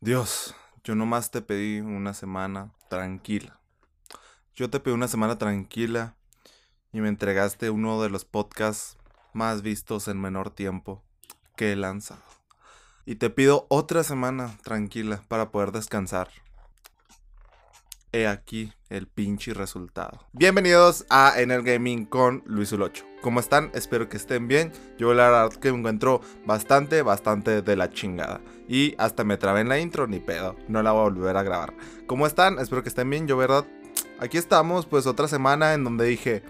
Dios, yo nomás te pedí una semana tranquila. Yo te pedí una semana tranquila y me entregaste uno de los podcasts más vistos en menor tiempo que he lanzado. Y te pido otra semana tranquila para poder descansar. He aquí el pinche resultado. Bienvenidos a Enel Gaming con Luis Ulocho. ¿Cómo están? Espero que estén bien. Yo la verdad que me encuentro bastante, bastante de la chingada. Y hasta me trabé en la intro, ni pedo. No la voy a volver a grabar. ¿Cómo están? Espero que estén bien. Yo, verdad, aquí estamos, pues otra semana en donde dije,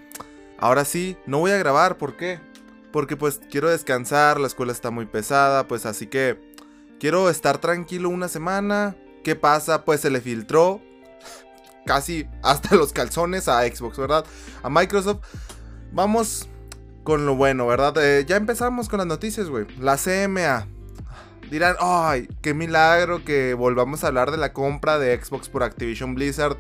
ahora sí, no voy a grabar. ¿Por qué? Porque pues quiero descansar, la escuela está muy pesada, pues así que quiero estar tranquilo una semana. ¿Qué pasa? Pues se le filtró casi hasta los calzones a Xbox, ¿verdad? A Microsoft. Vamos con lo bueno, ¿verdad? Eh, ya empezamos con las noticias, güey. La CMA. Dirán, ay, qué milagro que volvamos a hablar de la compra de Xbox por Activision Blizzard.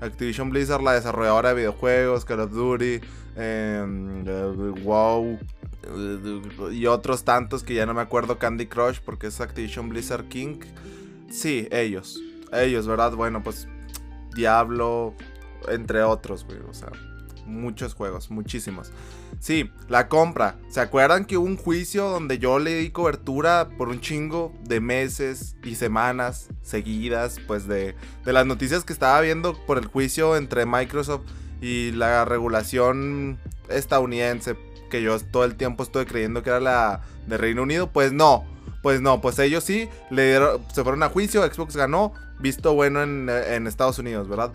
Activision Blizzard, la desarrolladora de videojuegos, Call of Duty, em, WoW y otros tantos que ya no me acuerdo, Candy Crush, porque es Activision Blizzard King. Sí, ellos. Ellos, ¿verdad? Bueno, pues Diablo, entre otros, güey. O sea, muchos juegos, muchísimos. Sí, la compra. ¿Se acuerdan que hubo un juicio donde yo le di cobertura por un chingo de meses y semanas seguidas, pues de, de las noticias que estaba viendo por el juicio entre Microsoft y la regulación estadounidense, que yo todo el tiempo estuve creyendo que era la de Reino Unido? Pues no, pues no, pues ellos sí, le se fueron a juicio, Xbox ganó, visto bueno en, Estados Unidos, ¿verdad?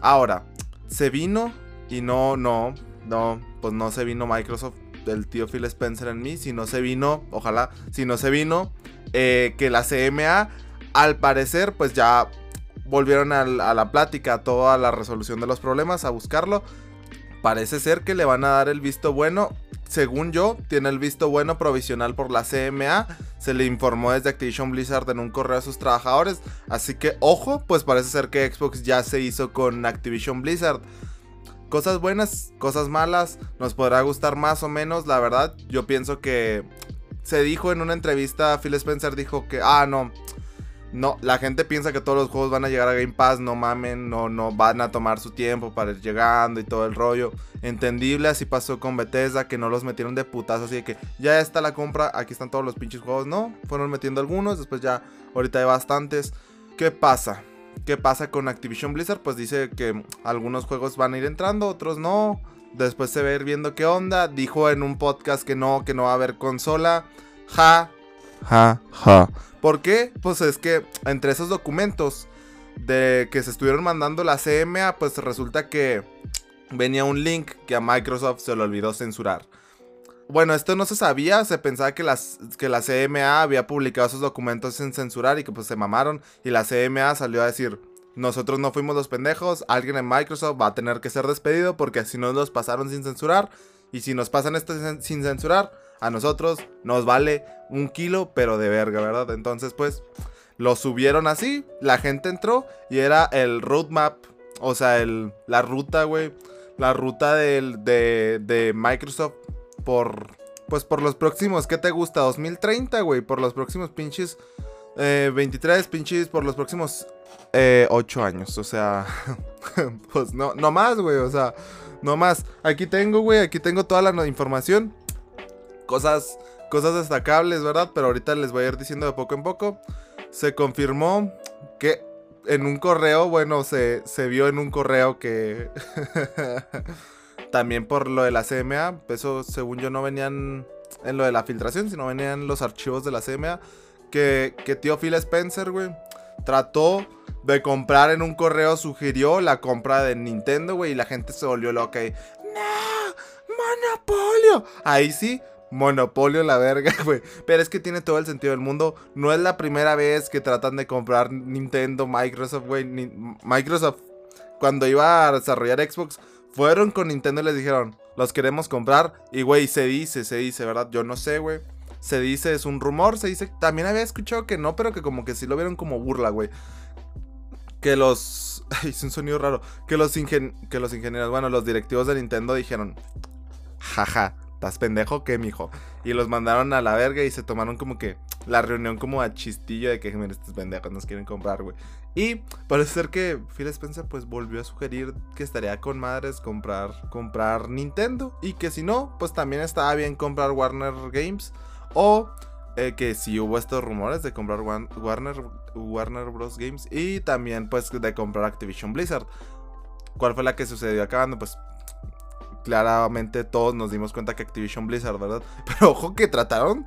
Ahora, se vino y no, no, no, pues no se vino Microsoft del tío Phil Spencer en mí, si no se vino, ojalá, si no se vino, eh, que la CMA, al parecer, pues ya volvieron a, a la plática, a toda la resolución de los problemas, a buscarlo. Parece ser que le van a dar el visto bueno. Según yo, tiene el visto bueno provisional por la CMA. Se le informó desde Activision Blizzard en un correo a sus trabajadores. Así que, ojo, pues parece ser que Xbox ya se hizo con Activision Blizzard cosas buenas, cosas malas, nos podrá gustar más o menos, la verdad, yo pienso que se dijo en una entrevista, Phil Spencer dijo que, ah, no, no, la gente piensa que todos los juegos van a llegar a Game Pass, no mamen, no, no van a tomar su tiempo para ir llegando y todo el rollo. Entendible, así pasó con Bethesda, que no los metieron de putazo, así que ya está la compra, aquí están todos los pinches juegos, no, fueron metiendo algunos, después ya, ahorita hay bastantes. ¿Qué pasa? ¿Qué pasa con Activision Blizzard? Pues dice que algunos juegos van a ir entrando, otros no. Después se va a ir viendo qué onda. Dijo en un podcast que no, que no va a haber consola. Ja, ja, ja. ¿Por qué? Pues es que entre esos documentos de que se estuvieron mandando la CMA, pues resulta que venía un link que a Microsoft se le olvidó censurar. Bueno, esto no se sabía, se pensaba que, las, que la CMA había publicado esos documentos sin censurar y que pues se mamaron y la CMA salió a decir, nosotros no fuimos los pendejos, alguien en Microsoft va a tener que ser despedido porque así nos los pasaron sin censurar y si nos pasan esto sin censurar, a nosotros nos vale un kilo pero de verga, ¿verdad? Entonces pues lo subieron así, la gente entró y era el roadmap, o sea, el, la ruta, güey, la ruta del, de, de Microsoft por. Pues por los próximos, ¿qué te gusta? 2030, güey. Por los próximos pinches. 23 eh, pinches por los próximos 8 eh, años. O sea. pues no, no más, güey. O sea, no más. Aquí tengo, güey. Aquí tengo toda la información. Cosas. Cosas destacables, ¿verdad? Pero ahorita les voy a ir diciendo de poco en poco. Se confirmó que en un correo, bueno, se, se vio en un correo que. También por lo de la CMA, eso según yo no venían en lo de la filtración, sino venían los archivos de la CMA. Que, que tío Phil Spencer, güey, trató de comprar en un correo, sugirió la compra de Nintendo, güey, y la gente se volvió loca y... ¡No! ¡Monopolio! Ahí sí, monopolio la verga, güey. Pero es que tiene todo el sentido del mundo. No es la primera vez que tratan de comprar Nintendo, Microsoft, güey. Microsoft, cuando iba a desarrollar Xbox, fueron con Nintendo y les dijeron, los queremos comprar. Y, güey, se dice, se dice, ¿verdad? Yo no sé, güey. Se dice, es un rumor, se dice. También había escuchado que no, pero que como que sí lo vieron como burla, güey. Que los. es un sonido raro. Que los ingenieros, bueno, los directivos de Nintendo dijeron, jaja, ¿estás pendejo qué, mijo? Y los mandaron a la verga y se tomaron como que, la reunión como a chistillo de que, mira, estos pendejos nos quieren comprar, güey. Y parece ser que Phil Spencer pues volvió a sugerir que estaría con madres comprar, comprar Nintendo. Y que si no, pues también estaba bien comprar Warner Games. O eh, que si hubo estos rumores de comprar Warner, Warner Bros. Games. Y también pues de comprar Activision Blizzard. ¿Cuál fue la que sucedió acabando? Pues claramente todos nos dimos cuenta que Activision Blizzard, ¿verdad? Pero ojo que trataron,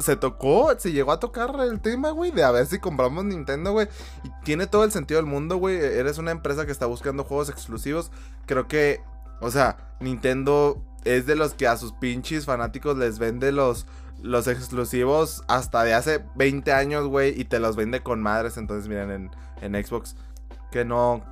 se tocó, se llegó a tocar el tema, güey, de a ver si compramos Nintendo, güey. Y tiene todo el sentido del mundo, güey. Eres una empresa que está buscando juegos exclusivos. Creo que, o sea, Nintendo es de los que a sus pinches fanáticos les vende los, los exclusivos hasta de hace 20 años, güey, y te los vende con madres. Entonces, miren, en, en Xbox, que no,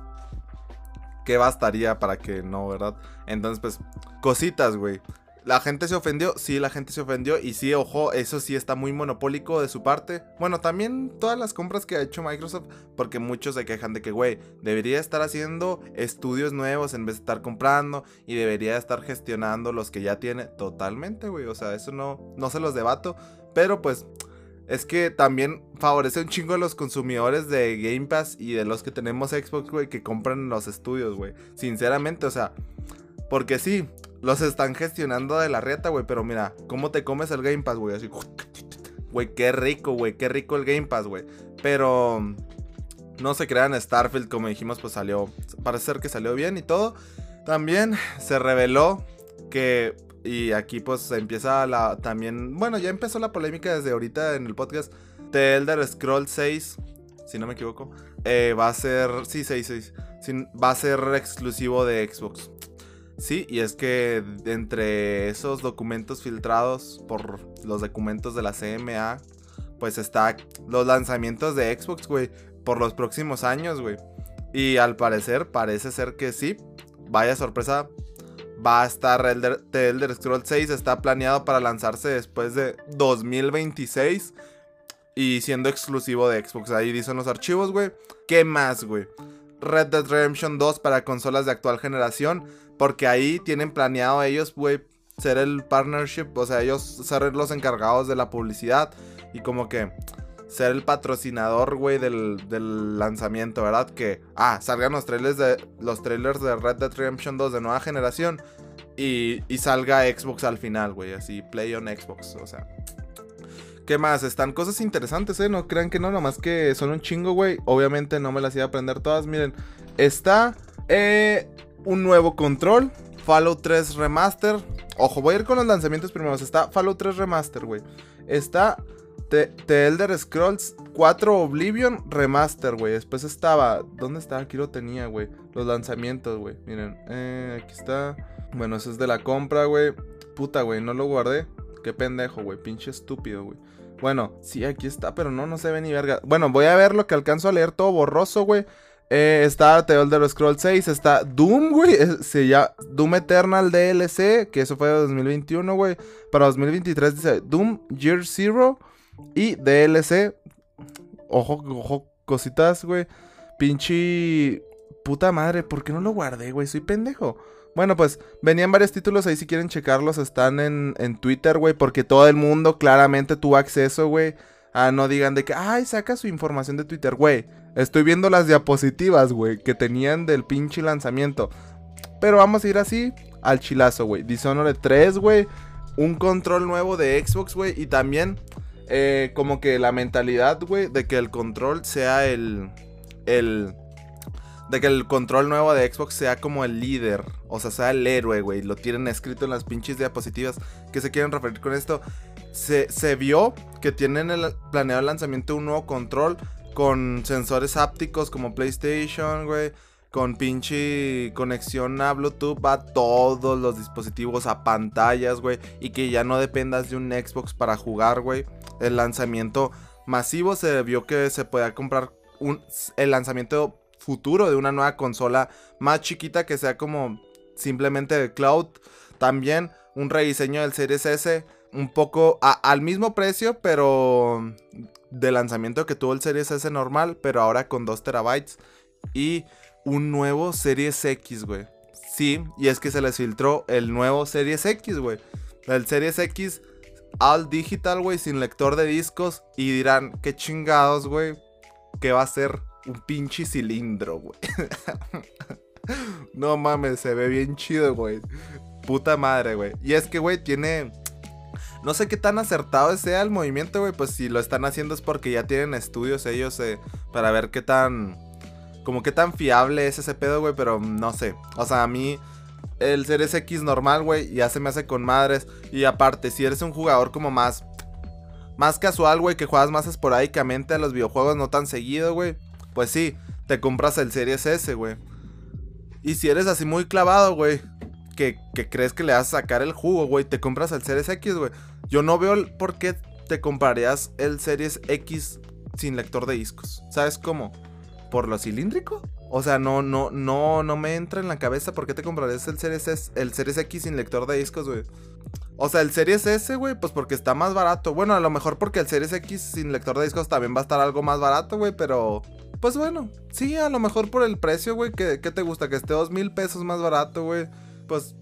¿qué bastaría para que no, verdad? Entonces, pues, cositas, güey. La gente se ofendió, sí, la gente se ofendió y sí, ojo, eso sí está muy monopólico de su parte. Bueno, también todas las compras que ha hecho Microsoft, porque muchos se quejan de que, güey, debería estar haciendo estudios nuevos en vez de estar comprando y debería estar gestionando los que ya tiene totalmente, güey. O sea, eso no, no se los debato, pero pues es que también favorece un chingo a los consumidores de Game Pass y de los que tenemos Xbox, güey, que compran los estudios, güey. Sinceramente, o sea, porque sí, los están gestionando de la reta, güey, pero mira, ¿cómo te comes el Game Pass, güey? Así, güey, qué rico, güey, qué rico el Game Pass, güey. Pero no se crean, Starfield, como dijimos, pues salió, parece ser que salió bien y todo. También se reveló que y aquí pues empieza la también, bueno, ya empezó la polémica desde ahorita en el podcast. The Elder Scroll 6, si no me equivoco, eh, va a ser, sí, 6, 6, va a ser exclusivo de Xbox. Sí, y es que entre esos documentos filtrados por los documentos de la CMA, pues está los lanzamientos de Xbox, güey, por los próximos años, güey. Y al parecer, parece ser que sí. Vaya sorpresa, va a estar Elder, The Elder Scrolls 6 está planeado para lanzarse después de 2026 y siendo exclusivo de Xbox. Ahí dicen los archivos, güey. ¿Qué más, güey? Red Dead Redemption 2 para consolas de actual generación, porque ahí tienen planeado ellos, güey, ser el partnership, o sea, ellos ser los encargados de la publicidad y como que ser el patrocinador, güey, del, lanzamiento, ¿verdad? Que, ah, salgan los trailers de, los trailers de Red Dead Redemption 2 de nueva generación y, y salga Xbox al final, güey, así, play on Xbox, o sea. ¿Qué más? Están cosas interesantes, ¿eh? No crean que no, nomás que son un chingo, güey. Obviamente no me las iba a aprender todas. Miren, está eh, un nuevo control. Fallout 3 Remaster. Ojo, voy a ir con los lanzamientos primero. Está Fallout 3 Remaster, güey. Está The, Elder Scrolls 4 Oblivion Remaster, güey. Después estaba. ¿Dónde estaba? Aquí lo tenía, güey. Los lanzamientos, güey. Miren, eh, aquí está. Bueno, eso es de la compra, güey. Puta, güey, no lo guardé. Qué pendejo, güey. Pinche estúpido, güey. Bueno, sí, aquí está, pero no, no se ve ni verga. Bueno, voy a ver lo que alcanzo a leer todo borroso, güey. Eh, está The Elder Scrolls 6, está Doom, güey. Se llama Doom Eternal DLC, que eso fue de 2021, güey. Para 2023 dice Doom Year Zero. Y DLC, ojo, ojo, cositas, güey. Pinche puta madre, ¿por qué no lo guardé, güey? Soy pendejo. Bueno, pues venían varios títulos ahí si quieren checarlos. Están en, en Twitter, güey. Porque todo el mundo claramente tuvo acceso, güey. A no digan de que, ay, saca su información de Twitter, güey. Estoy viendo las diapositivas, güey, que tenían del pinche lanzamiento. Pero vamos a ir así al chilazo, güey. Dishonored 3, güey. Un control nuevo de Xbox, güey. Y también eh, como que la mentalidad, güey, de que el control sea el. El. De que el control nuevo de Xbox sea como el líder. O sea, sea el héroe, güey. Lo tienen escrito en las pinches diapositivas que se quieren referir con esto. Se, se vio que tienen el planeado el lanzamiento de un nuevo control con sensores ápticos como PlayStation, güey con pinche conexión a Bluetooth a todos los dispositivos, a pantallas, güey. Y que ya no dependas de un Xbox para jugar, güey. El lanzamiento masivo se vio que se podía comprar un, el lanzamiento futuro de una nueva consola más chiquita que sea como simplemente de cloud. También un rediseño del Series S un poco al mismo precio, pero de lanzamiento que tuvo el Series S normal, pero ahora con 2 terabytes. Y un nuevo Series X, güey. Sí, y es que se les filtró el nuevo Series X, güey. El Series X all digital, güey, sin lector de discos. Y dirán, qué chingados, güey. ¿Qué va a ser un pinche cilindro, güey? no mames, se ve bien chido, güey. Puta madre, güey. Y es que, güey, tiene... No sé qué tan acertado sea el movimiento, güey. Pues si lo están haciendo es porque ya tienen estudios ellos eh, para ver qué tan... Como qué tan fiable es ese pedo, güey. Pero no sé. O sea, a mí el Series X normal, güey, ya se me hace con madres. Y aparte, si eres un jugador como más... Más casual, güey, que juegas más esporádicamente a los videojuegos, no tan seguido, güey. Pues sí, te compras el Series S, güey. Y si eres así muy clavado, güey, que, crees que le vas a sacar el jugo, güey, te compras el Series X, güey. Yo no veo por qué te comprarías el Series X sin lector de discos. ¿Sabes cómo? ¿Por lo cilíndrico? O sea, no, no, no, no me entra en la cabeza por qué te comprarías el Series, S, el Series X sin lector de discos, güey. O sea, el Series S, güey, pues porque está más barato. Bueno, a lo mejor porque el Series X sin lector de discos también va a estar algo más barato, güey, pero... Pues bueno, sí, a lo mejor por el precio, güey, ¿qué, te gusta? Que esté dos mil pesos más barato, güey pues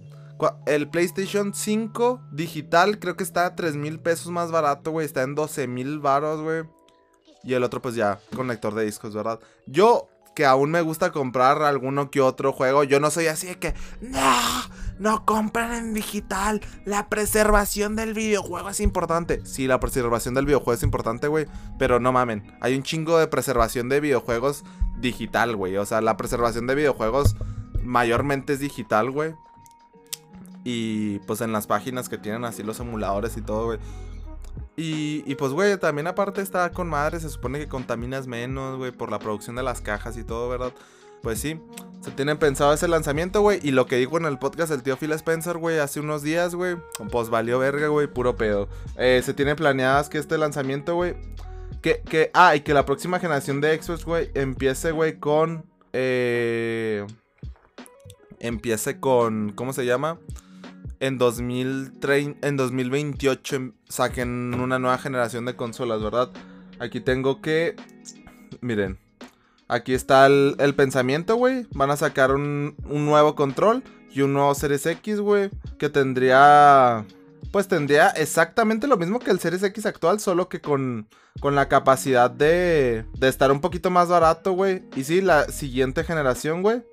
el PlayStation 5 digital creo que está a 3 mil pesos más barato, güey. Está en 12 mil baros, güey. Y el otro, pues ya, conector de discos, ¿verdad? Yo, que aún me gusta comprar alguno que otro juego, yo no soy así de que, no, no compren en digital. La preservación del videojuego es importante. Sí, la preservación del videojuego es importante, güey. Pero no mamen, hay un chingo de preservación de videojuegos digital, güey. O sea, la preservación de videojuegos mayormente es digital, güey. Y pues en las páginas que tienen así los emuladores y todo, güey. Y, pues, güey, también aparte está con madre, se supone que contaminas menos, güey, por la producción de las cajas y todo, ¿verdad? Pues sí, se tienen pensado ese lanzamiento, güey. Y lo que dijo en el podcast el tío Phil Spencer, güey, hace unos días, güey, pues valió verga, güey, puro pedo. Eh, se tiene planeadas que este lanzamiento, güey, que, que, ah, y que la próxima generación de Xbox, güey, empiece, güey, con, eh, empiece con, ¿cómo se llama? En, 2030, en 2028 saquen una nueva generación de consolas, ¿verdad? Aquí tengo que... Miren. Aquí está el, pensamiento, güey. Van a sacar un, nuevo control y un nuevo Series X, güey. Que tendría... Pues tendría exactamente lo mismo que el Series X actual, solo que con, con la capacidad de, de estar un poquito más barato, güey. Y sí, la siguiente generación, güey,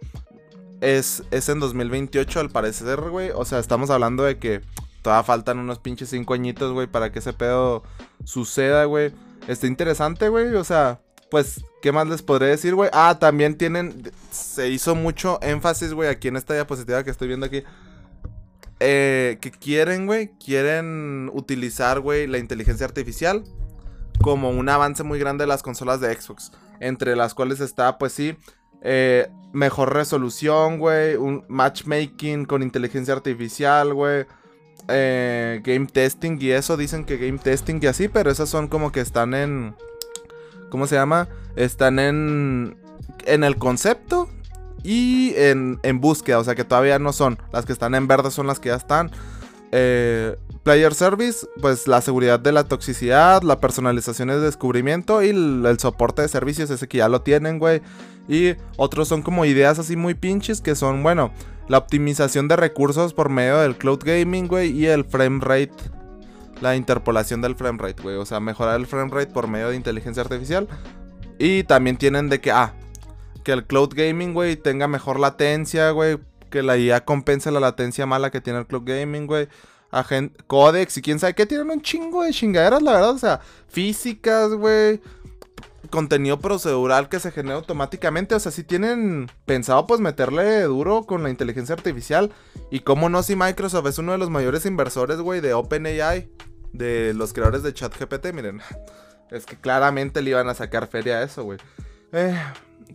es, es en 2028 al parecer, güey. O sea, estamos hablando de que todavía faltan unos pinches 5 añitos, güey, para que ese pedo suceda, güey. Está interesante, güey. O sea, pues, ¿qué más les podré decir, güey? Ah, también tienen. Se hizo mucho énfasis, güey, aquí en esta diapositiva que estoy viendo aquí. Eh, que quieren, güey, quieren utilizar, güey, la inteligencia artificial como un avance muy grande de las consolas de Xbox. Entre las cuales está, pues sí, eh, mejor resolución, güey. Un matchmaking con inteligencia artificial, güey. Eh, game testing y eso. Dicen que game testing y así, pero esas son como que están en... ¿Cómo se llama? Están en... En el concepto y en, en búsqueda. O sea que todavía no son. Las que están en verde son las que ya están. Eh, player Service, pues la seguridad de la toxicidad, la personalización de descubrimiento y el, soporte de servicios, ese que ya lo tienen, güey. Y otros son como ideas así muy pinches que son, bueno, la optimización de recursos por medio del cloud gaming, güey, y el frame rate. La interpolación del frame rate, güey. O sea, mejorar el frame rate por medio de inteligencia artificial. Y también tienen de que, ah, que el cloud gaming, güey, tenga mejor latencia, güey que la IA compensa la latencia mala que tiene el Cloud Gaming, güey. Codex y quién sabe qué tienen un chingo de chingaderas, la verdad. O sea, físicas, güey. Contenido procedural que se genera automáticamente. O sea, si tienen pensado pues meterle duro con la inteligencia artificial. Y cómo no si Microsoft es uno de los mayores inversores, güey, de OpenAI. De los creadores de ChatGPT, miren. Es que claramente le iban a sacar feria a eso, güey. Eh,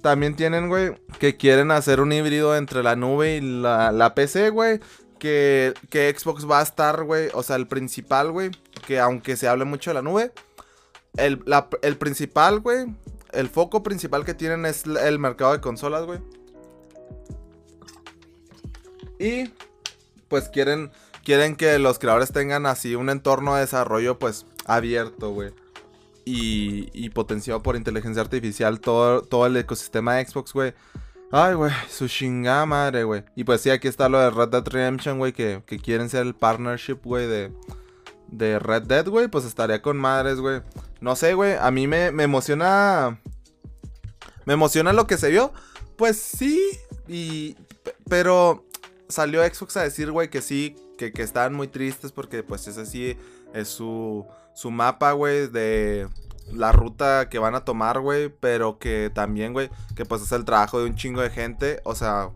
también tienen, güey, que quieren hacer un híbrido entre la nube y la, PC, güey. Que, que, Xbox va a estar, güey. O sea, el principal, güey. Que aunque se hable mucho de la nube. El, el principal, güey. El foco principal que tienen es el mercado de consolas, güey. Y pues quieren, quieren que los creadores tengan así un entorno de desarrollo pues abierto, güey y, potenciado por inteligencia artificial todo, todo el ecosistema de Xbox, güey. Ay, güey, su chingada madre, güey. Y pues sí, aquí está lo de Red Dead Redemption, güey, que, quieren ser el partnership, güey, de, de Red Dead, güey, pues estaría con madres, güey. No sé, güey, a mí me, me emociona... Me emociona lo que se vio. Pues sí, y... Pero salió Xbox a decir, güey, que sí, que, que estaban muy tristes porque pues ese sí es su, su mapa, güey, de la ruta que van a tomar, güey, pero que también, güey, que pues es el trabajo de un chingo de gente, o sea,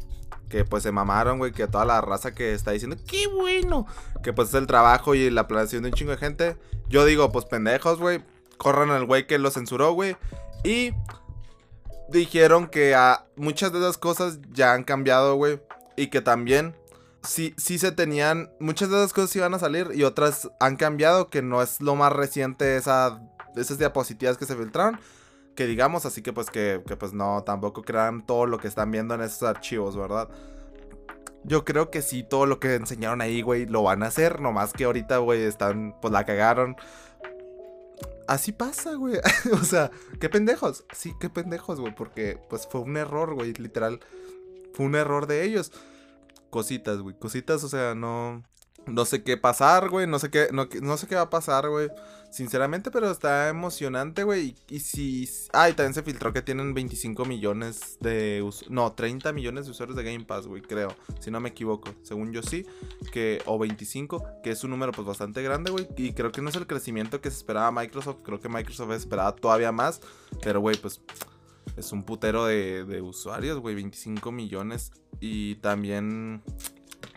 que pues se mamaron, güey, que toda la raza que está diciendo, qué bueno, que pues es el trabajo y la planeación de un chingo de gente. Yo digo, pues pendejos, güey, corran al güey que lo censuró, güey, y dijeron que a muchas de esas cosas ya han cambiado, güey, y que también sí, sí se tenían, muchas de esas cosas iban a salir y otras han cambiado, que no es lo más reciente esa, esas diapositivas que se filtraron que digamos, así que pues que, que, pues no, tampoco crean todo lo que están viendo en esos archivos, ¿verdad? Yo creo que sí, todo lo que enseñaron ahí, güey, lo van a hacer, nomás que ahorita, güey, están, pues la cagaron. Así pasa, güey. o sea, qué pendejos. Sí, qué pendejos, güey, porque pues fue un error, güey, literal. Fue un error de ellos. Cositas, güey, cositas, o sea, no... No sé qué pasar, güey. No sé qué, no, no sé qué va a pasar, güey. Sinceramente, pero está emocionante, güey. Y, si. Ah, y también se filtró que tienen 25 millones de. No, 30 millones de usuarios de Game Pass, güey, creo. Si no me equivoco. Según yo sí. Que, o 25, que es un número pues bastante grande, güey. Y creo que no es el crecimiento que se esperaba Microsoft. Creo que Microsoft esperaba todavía más. Pero, güey, pues. Es un putero de, de usuarios, güey. 25 millones. Y también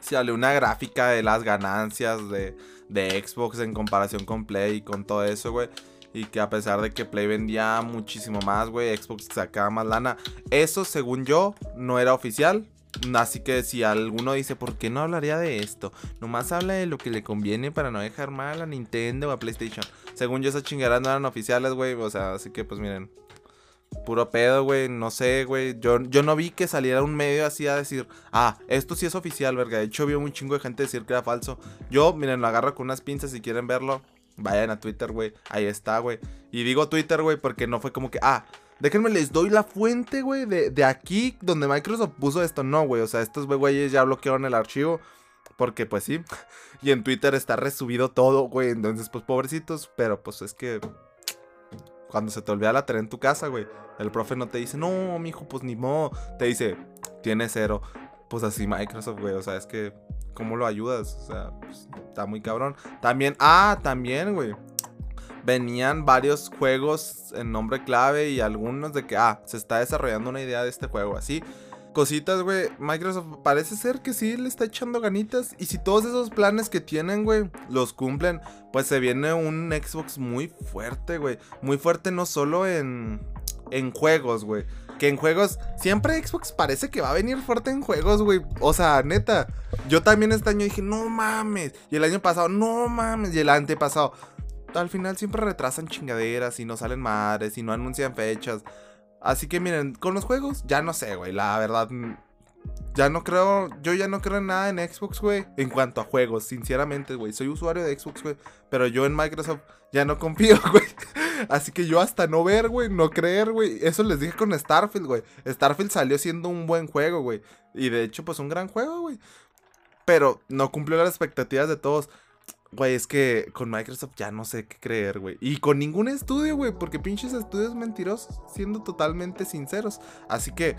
sale una gráfica de las ganancias de, de Xbox en comparación con Play y con todo eso, güey. Y que a pesar de que Play vendía muchísimo más, güey, Xbox sacaba más lana. Eso, según yo, no era oficial. Así que si alguno dice, ¿por qué no hablaría de esto? Nomás habla de lo que le conviene para no dejar mal a Nintendo o a PlayStation. Según yo, esas chingadas no eran oficiales, güey. O sea, así que pues miren, Puro pedo, güey. No sé, güey. Yo, yo no vi que saliera un medio así a decir, ah, esto sí es oficial, verga. De hecho, vi un chingo de gente decir que era falso. Yo, miren, lo agarro con unas pinzas si quieren verlo. Vayan a Twitter, güey. Ahí está, güey. Y digo Twitter, güey, porque no fue como que, ah, déjenme les doy la fuente, güey, de, de aquí donde Microsoft puso esto. No, güey. O sea, estos güeyes ya bloquearon el archivo. Porque, pues sí. Y en Twitter está resubido todo, güey. Entonces, pues pobrecitos. Pero, pues es que cuando se te olvida la tarea en tu casa, güey, el profe no te dice, no, mijo, pues ni modo. Te dice, tiene cero. Pues así Microsoft, güey. O sea, es que, ¿cómo lo ayudas? O sea, pues, está muy cabrón. También, ah, también, güey. Venían varios juegos en nombre clave y algunos de que, ah, se está desarrollando una idea de este juego. Así, cositas, güey. Microsoft parece ser que sí le está echando ganitas. Y si todos esos planes que tienen, güey, los cumplen, pues se viene un Xbox muy fuerte, güey. Muy fuerte no solo en, en juegos, güey. Que en juegos, siempre Xbox parece que va a venir fuerte en juegos, güey. O sea, neta. Yo también este año dije, no mames. Y el año pasado, no mames. Y el antepasado. Al final siempre retrasan chingaderas y no salen madres y no anuncian fechas. Así que miren, con los juegos, ya no sé, güey. La verdad, mm, ya no creo, yo ya no creo en nada en Xbox, güey. En cuanto a juegos, sinceramente, güey. Soy usuario de Xbox, güey. Pero yo en Microsoft ya no confío, güey. Así que yo hasta no ver, güey, no creer, güey. Eso les dije con Starfield, güey. Starfield salió siendo un buen juego, güey. Y de hecho, pues un gran juego, güey. Pero no cumplió las expectativas de todos. Güey, es que con Microsoft ya no sé qué creer, güey. Y con ningún estudio, güey. Porque pinches estudios mentirosos, siendo totalmente sinceros. Así que,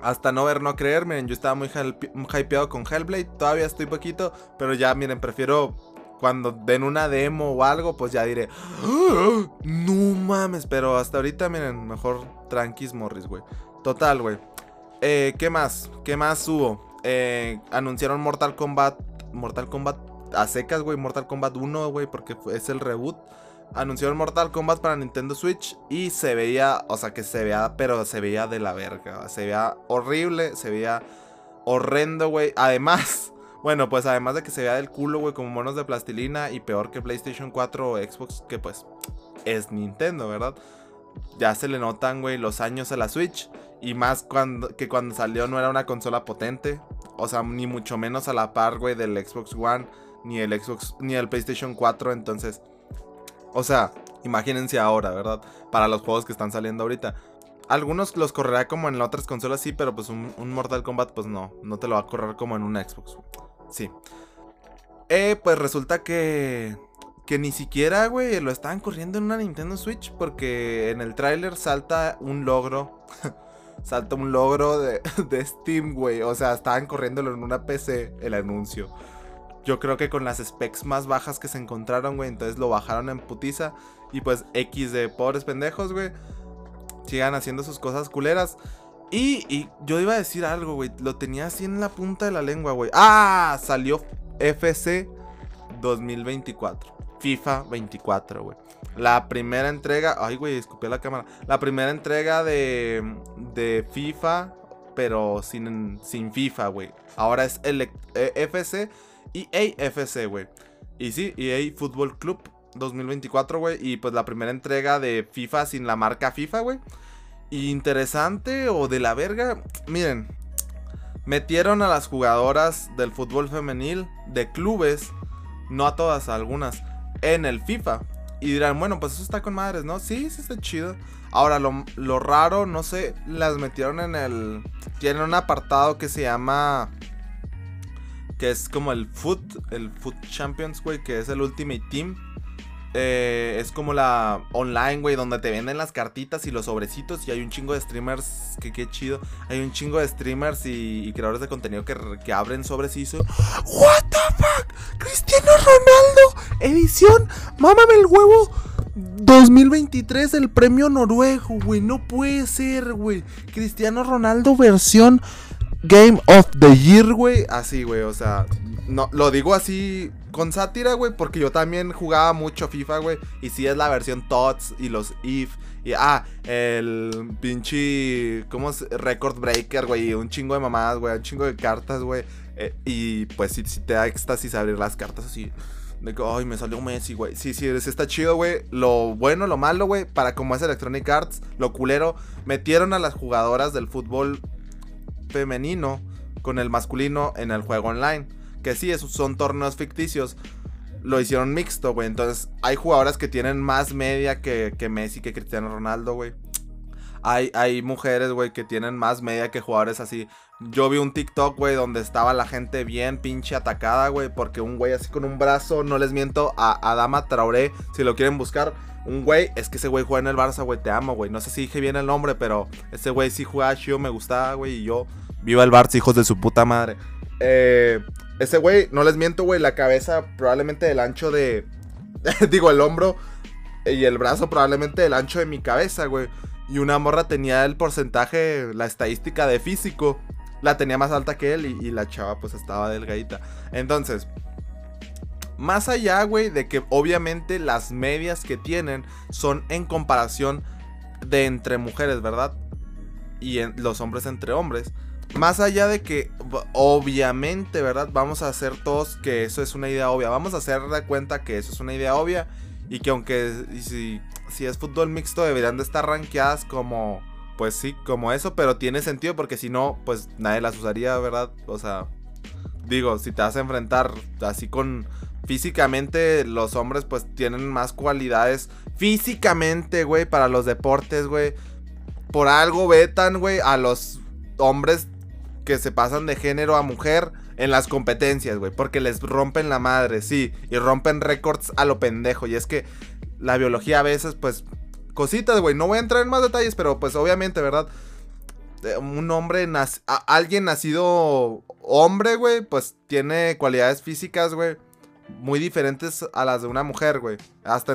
hasta no ver, no creer, miren, yo estaba muy hypeado con Hellblade. Todavía estoy poquito, pero ya, miren, prefiero cuando den una demo o algo, pues ya diré, ¡Ah! no mames. Pero hasta ahorita, miren, mejor tranquis Morris, güey. Total, güey. Eh, ¿Qué más? ¿Qué más hubo? Eh, anunciaron Mortal Kombat. Mortal Kombat a secas, güey, Mortal Kombat 1, güey, porque es el reboot. Anunciaron Mortal Kombat para Nintendo Switch y se veía, o sea, que se veía, pero se veía de la verga. Se veía horrible, se veía horrendo, güey. Además, bueno, pues además de que se veía del culo, güey, como monos de plastilina y peor que PlayStation 4 o Xbox, que pues es Nintendo, ¿verdad? Ya se le notan, güey, los años a la Switch. Y más cuando, que cuando salió no era una consola potente. O sea, ni mucho menos a la par, güey, del Xbox One ni el Xbox, ni el PlayStation 4. Entonces, o sea, imagínense ahora, ¿verdad? Para los juegos que están saliendo ahorita. Algunos los correrá como en otras consolas, sí, pero pues un, Mortal Kombat, pues no, no te lo va a correr como en un Xbox. Sí. Eh, pues resulta que que ni siquiera, güey, lo estaban corriendo en una Nintendo Switch porque en el tráiler salta un logro. salta un logro de, de Steam, güey. O sea, estaban corriéndolo en una PC el anuncio. Yo creo que con las specs más bajas que se encontraron, güey, entonces lo bajaron en putiza. Y pues X de pobres pendejos, güey. Sigan haciendo sus cosas culeras. Y, y yo iba a decir algo, güey. Lo tenía así en la punta de la lengua, güey. ¡Ah! Salió FC 2024. FIFA 24, güey. La primera entrega. Ay, güey, escupí la cámara. La primera entrega de, de FIFA, pero sin, sin FIFA, güey. Ahora es el eh, FC y AFC, güey. Y sí, EA Football Club 2024, güey. Y pues la primera entrega de FIFA sin la marca FIFA, güey. Interesante o de la verga. Miren, metieron a las jugadoras del fútbol femenil de clubes, no a todas, a algunas, en el FIFA. Y dirán, bueno, pues eso está con madres, ¿no? Sí, sí está chido. Ahora, lo, lo raro, no sé, las metieron en el... Tienen un apartado que se llama que es como el Foot, el Foot Champions, güey, que es el Ultimate Team. Eh, es como la online, güey, donde te venden las cartitas y los sobrecitos y hay un chingo de streamers, que qué chido. Hay un chingo de streamers y, creadores de contenido que, que abren sobres y What the fuck, Cristiano Ronaldo, edición, mámame el huevo. 2023 el premio noruego, güey, no puede ser, güey. Cristiano Ronaldo versión Game of the Year, güey. Así, güey, o sea, no, lo digo así con sátira, güey, porque yo también jugaba mucho FIFA, güey. Y sí es la versión TOTS y los IF. Y, ah, el pinche, ¿cómo es? Record Breaker, güey. Un chingo de mamadas, güey. Un chingo de cartas, güey. Eh, y pues sí, te da éxtasis abrir las cartas así. De que, ay, me salió Messi, güey. Sí, sí, está chido, güey. Lo bueno, lo malo, güey. Para como es Electronic Arts, lo culero. Metieron a las jugadoras del fútbol femenino con el masculino en el juego online. Que sí, esos son torneos ficticios. Lo hicieron mixto, güey. Entonces, hay jugadoras que tienen más media que, que Messi, que Cristiano Ronaldo, güey. Hay, mujeres, güey, que tienen más media que jugadores así. Yo vi un TikTok, güey, donde estaba la gente bien pinche atacada, güey. Porque un güey así con un brazo, no les miento, a Adama Traoré, si lo quieren buscar. Un güey, es que ese güey juega en el Barça, güey, te amo, güey. No sé si dije bien el nombre, pero ese güey sí juega chido, me gustaba, güey. Y yo, viva el Barça, hijos de su puta madre. Eh, ese güey, no les miento, güey, la cabeza probablemente del ancho de... digo, el hombro y el brazo probablemente del ancho de mi cabeza, güey. Y una morra tenía el porcentaje, la estadística de físico. La tenía más alta que él y, la chava pues estaba delgadita. Entonces, más allá, güey, de que obviamente las medias que tienen son en comparación de entre mujeres, ¿verdad? Y en, los hombres entre hombres. Más allá de que, obviamente, ¿verdad? Vamos a hacer todos que eso es una idea obvia. Vamos a hacer de cuenta que eso es una idea obvia. Y que aunque si, si es fútbol mixto deberían de estar rankeadas como, pues sí, como eso. Pero tiene sentido porque si no, pues nadie las usaría, ¿verdad? O sea, digo, si te vas a enfrentar así con... Físicamente los hombres pues tienen más cualidades físicamente, güey, para los deportes, güey. Por algo vetan, güey, a los hombres que se pasan de género a mujer en las competencias, güey. Porque les rompen la madre, sí. Y rompen récords a lo pendejo. Y es que la biología a veces, pues, cositas, güey. No voy a entrar en más detalles, pero pues obviamente, ¿verdad? Un hombre, alguien nacido hombre, güey, pues tiene cualidades físicas, güey muy diferentes a las de una mujer, güey. Hasta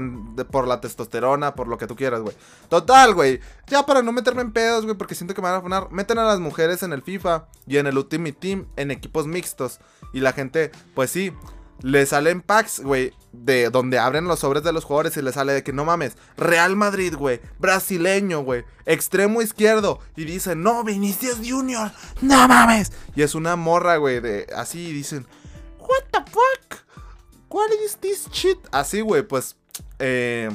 por la testosterona, por lo que tú quieras, güey. Total, güey. Ya para no meterme en pedos, güey, porque siento que me van a afonar. Meten a las mujeres en el FIFA y en el Ultimate Team en equipos mixtos. Y la gente, pues sí, le salen packs, güey, de donde abren los sobres de los jugadores y le sale de que no mames, Real Madrid, güey, brasileño, güey, extremo izquierdo. Y dicen, no, Vinicius Junior, no mames. Y es una morra, güey, de así dicen, what the fuck. ¿Cuál es this shit? Así, güey, pues. Eh,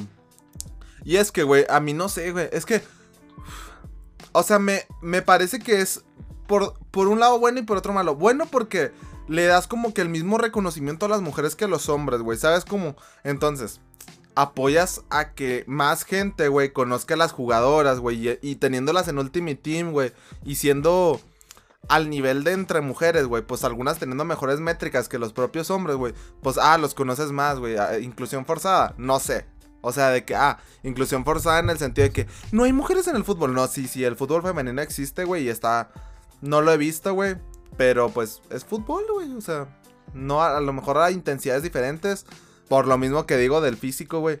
y es que, güey, a mí no sé, güey. Es que. O sea, me, me parece que es por, por un lado bueno y por otro malo. Bueno porque le das como que el mismo reconocimiento a las mujeres que a los hombres, güey. ¿Sabes cómo? Entonces, apoyas a que más gente, güey, conozca a las jugadoras, güey. Y, y, teniéndolas en Ultimate Team, güey. Y siendo al nivel de entre mujeres, güey. Pues algunas teniendo mejores métricas que los propios hombres, güey. Pues, ah, los conoces más, güey. Ah, inclusión forzada, no sé. O sea, de que, ah, inclusión forzada en el sentido de que no hay mujeres en el fútbol. No, sí, sí, el fútbol femenino existe, güey, y está. No lo he visto, güey. Pero pues es fútbol, güey. O sea, no, a lo mejor hay intensidades diferentes. Por lo mismo que digo del físico, güey.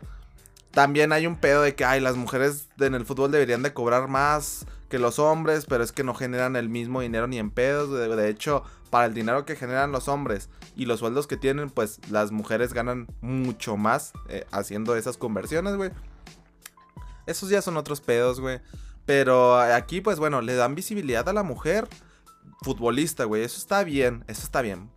También hay un pedo de que, ay, las mujeres en el fútbol deberían de cobrar más que los hombres, pero es que no generan el mismo dinero ni en pedos. De, hecho, para el dinero que generan los hombres y los sueldos que tienen, pues las mujeres ganan mucho más eh, haciendo esas conversiones, güey. Esos ya son otros pedos, güey. Pero aquí, pues bueno, le dan visibilidad a la mujer futbolista, güey. Eso está bien, eso está bien.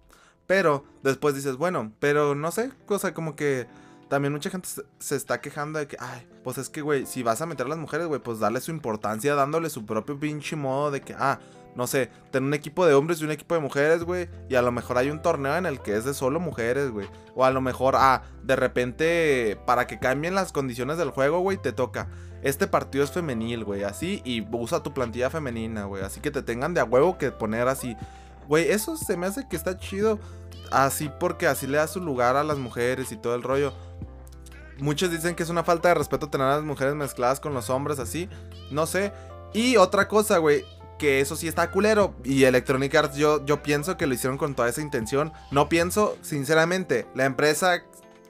Pero después dices, bueno, pero no sé, cosa como que también mucha gente se está quejando de que, ay, pues es que, güey, si vas a meter a las mujeres, güey, pues darle su importancia dándole su propio pinche modo de que, ah, no sé, tener un equipo de hombres y un equipo de mujeres, güey. Y a lo mejor hay un torneo en el que es de solo mujeres, güey. O a lo mejor, ah, de repente, para que cambien las condiciones del juego, güey, te toca. Este partido es femenil, güey, así. Y usa tu plantilla femenina, güey. Así que te tengan de a huevo que poner así. Güey, eso se me hace que está chido. Así porque así le da su lugar a las mujeres y todo el rollo. Muchos dicen que es una falta de respeto tener a las mujeres mezcladas con los hombres así. No sé. Y otra cosa, güey. Que eso sí está culero. Y Electronic Arts yo, yo pienso que lo hicieron con toda esa intención. No pienso, sinceramente, la empresa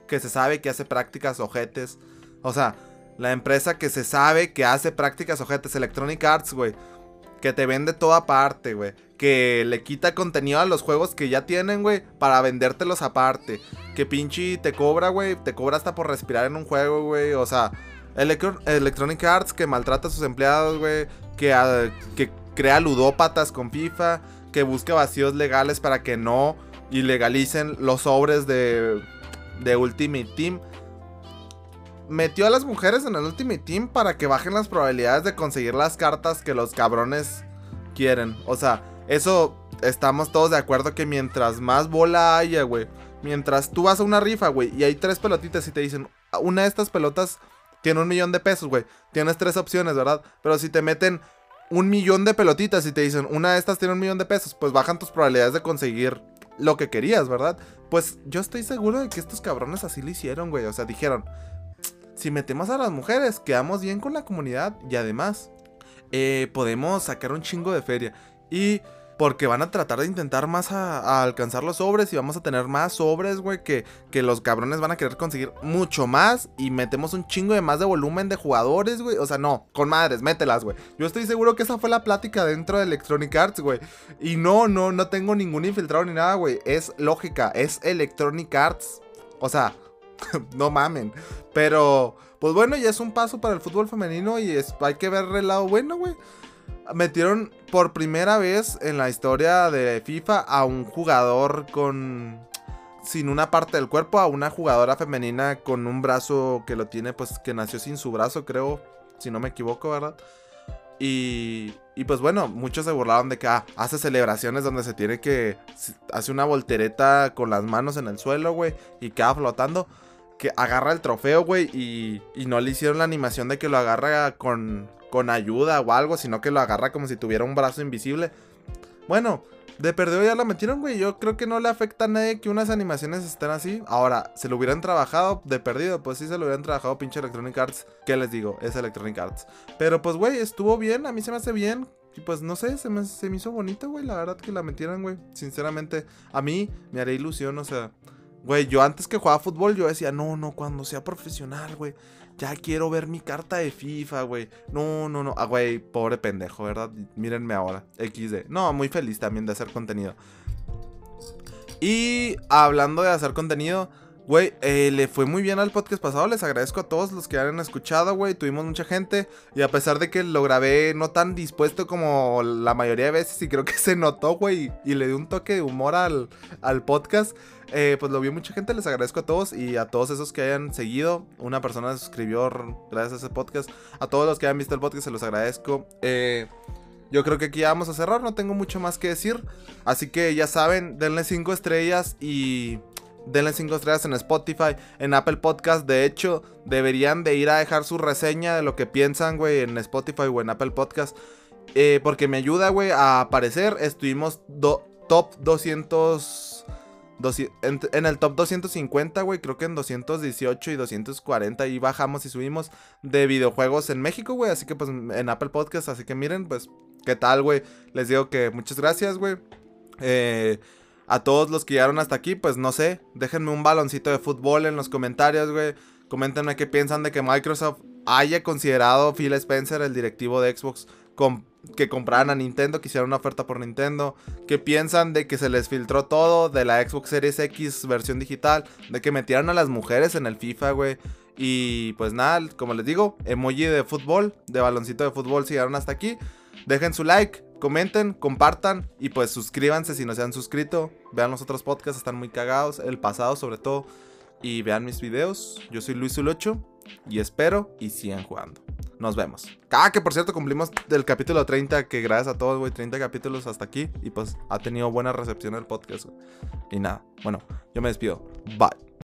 que se sabe que hace prácticas ojetes. O sea, la empresa que se sabe que hace prácticas ojetes. Electronic Arts, güey. Que te vende toda parte, güey que le quita contenido a los juegos que ya tienen, güey, para vendértelos aparte. Que pinche te cobra, güey, te cobra hasta por respirar en un juego, güey. O sea, Electronic Arts que maltrata a sus empleados, güey, que, ah, que crea ludópatas con FIFA, que busca vacíos legales para que no ilegalicen los sobres de, de Ultimate Team. Metió a las mujeres en el Ultimate Team para que bajen las probabilidades de conseguir las cartas que los cabrones quieren. O sea, eso estamos todos de acuerdo que mientras más bola haya, güey. Mientras tú vas a una rifa, güey, y hay tres pelotitas y te dicen, una de estas pelotas tiene un millón de pesos, güey. Tienes tres opciones, ¿verdad? Pero si te meten un millón de pelotitas y te dicen, una de estas tiene un millón de pesos, pues bajan tus probabilidades de conseguir lo que querías, ¿verdad? Pues yo estoy seguro de que estos cabrones así lo hicieron, güey. O sea, dijeron, si metemos a las mujeres, quedamos bien con la comunidad y además eh, podemos sacar un chingo de feria. Y porque van a tratar de intentar más a, alcanzar los sobres y vamos a tener más sobres, güey, que, que los cabrones van a querer conseguir mucho más y metemos un chingo de más de volumen de jugadores, güey. O sea, no, con madres, mételas, güey. Yo estoy seguro que esa fue la plática dentro de Electronic Arts, güey. Y no, no, no tengo ningún infiltrado ni nada, güey. Es lógica, es Electronic Arts. O sea, no mamen. Pero, pues bueno, ya es un paso para el fútbol femenino y es, hay que ver el lado bueno, güey metieron por primera vez en la historia de FIFA a un jugador con sin una parte del cuerpo, a una jugadora femenina con un brazo que lo tiene, pues que nació sin su brazo, creo, si no me equivoco, ¿verdad? Y, y pues bueno, muchos se burlaron de que ah, hace celebraciones donde se tiene que. Hace una voltereta con las manos en el suelo, güey, y queda flotando. Que agarra el trofeo, güey, y, y no le hicieron la animación de que lo agarra con, ayuda o algo, sino que lo agarra como si tuviera un brazo invisible. Bueno, de perdido ya la metieron, güey. Yo creo que no le afecta a nadie que unas animaciones estén así. Ahora, se lo hubieran trabajado de perdido, pues sí se lo hubieran trabajado pinche Electronic Arts. ¿Qué les digo? Es Electronic Arts. Pero pues, güey, estuvo bien. A mí se me hace bien. Y pues no sé, se me, me hizo bonito, güey. La verdad que la metieran, güey. Sinceramente, a mí me haría ilusión, o sea. Güey, yo antes que jugaba fútbol, yo decía, no, no, cuando sea profesional, güey ya quiero ver mi carta de FIFA, güey. No, no, no. Ah, güey, pobre pendejo, ¿verdad? Mírenme ahora. XD. No, muy feliz también de hacer contenido. Y hablando de hacer contenido, güey, eh, le fue muy bien al podcast pasado. Les agradezco a todos los que han escuchado, güey. Tuvimos mucha gente. Y a pesar de que lo grabé no tan dispuesto como la mayoría de veces, y creo que se notó, güey. Y le di un toque de humor al, al podcast. Eh, pues lo vio mucha gente, les agradezco a todos y a todos esos que hayan seguido. Una persona se suscribió gracias a ese podcast. A todos los que hayan visto el podcast se los agradezco. Eh, yo creo que aquí vamos a cerrar, no tengo mucho más que decir. Así que ya saben, denle 5 estrellas y denle 5 estrellas en Spotify, en Apple Podcast. De hecho, deberían de ir a dejar su reseña de lo que piensan, güey, en Spotify o en Apple Podcast. eh, porque me ayuda, güey, a aparecer. Estuvimos top 200... en, el top 250, güey, creo que en 218 y 240 y bajamos y subimos de videojuegos en México, güey. Así que pues en Apple Podcast, así que miren, pues, ¿qué tal, güey? Les digo que muchas gracias, güey. Eh, a todos los que llegaron hasta aquí, pues no sé, déjenme un baloncito de fútbol en los comentarios, güey. Coméntenme qué piensan de que Microsoft haya considerado Phil Spencer, el directivo de Xbox, que compraran a Nintendo, que hicieran una oferta por Nintendo. ¿Qué piensan de que se les filtró todo de la Xbox Series X versión digital? De que metieron a las mujeres en el FIFA, güey. Y pues nada, como les digo, emoji de fútbol, de baloncito de fútbol, si llegaron hasta aquí. Dejen su like, comenten, compartan y pues suscríbanse si no se han suscrito. Vean los otros podcasts, están muy cagados, el pasado sobre todo. Y vean mis videos. Yo soy Luis Ulocho y espero y sigan jugando. Nos vemos. Ah, que por cierto cumplimos del capítulo 30, que gracias a todos, güey, 30 capítulos hasta aquí. Y pues ha tenido buena recepción el podcast. Y nada, bueno, yo me despido. Bye.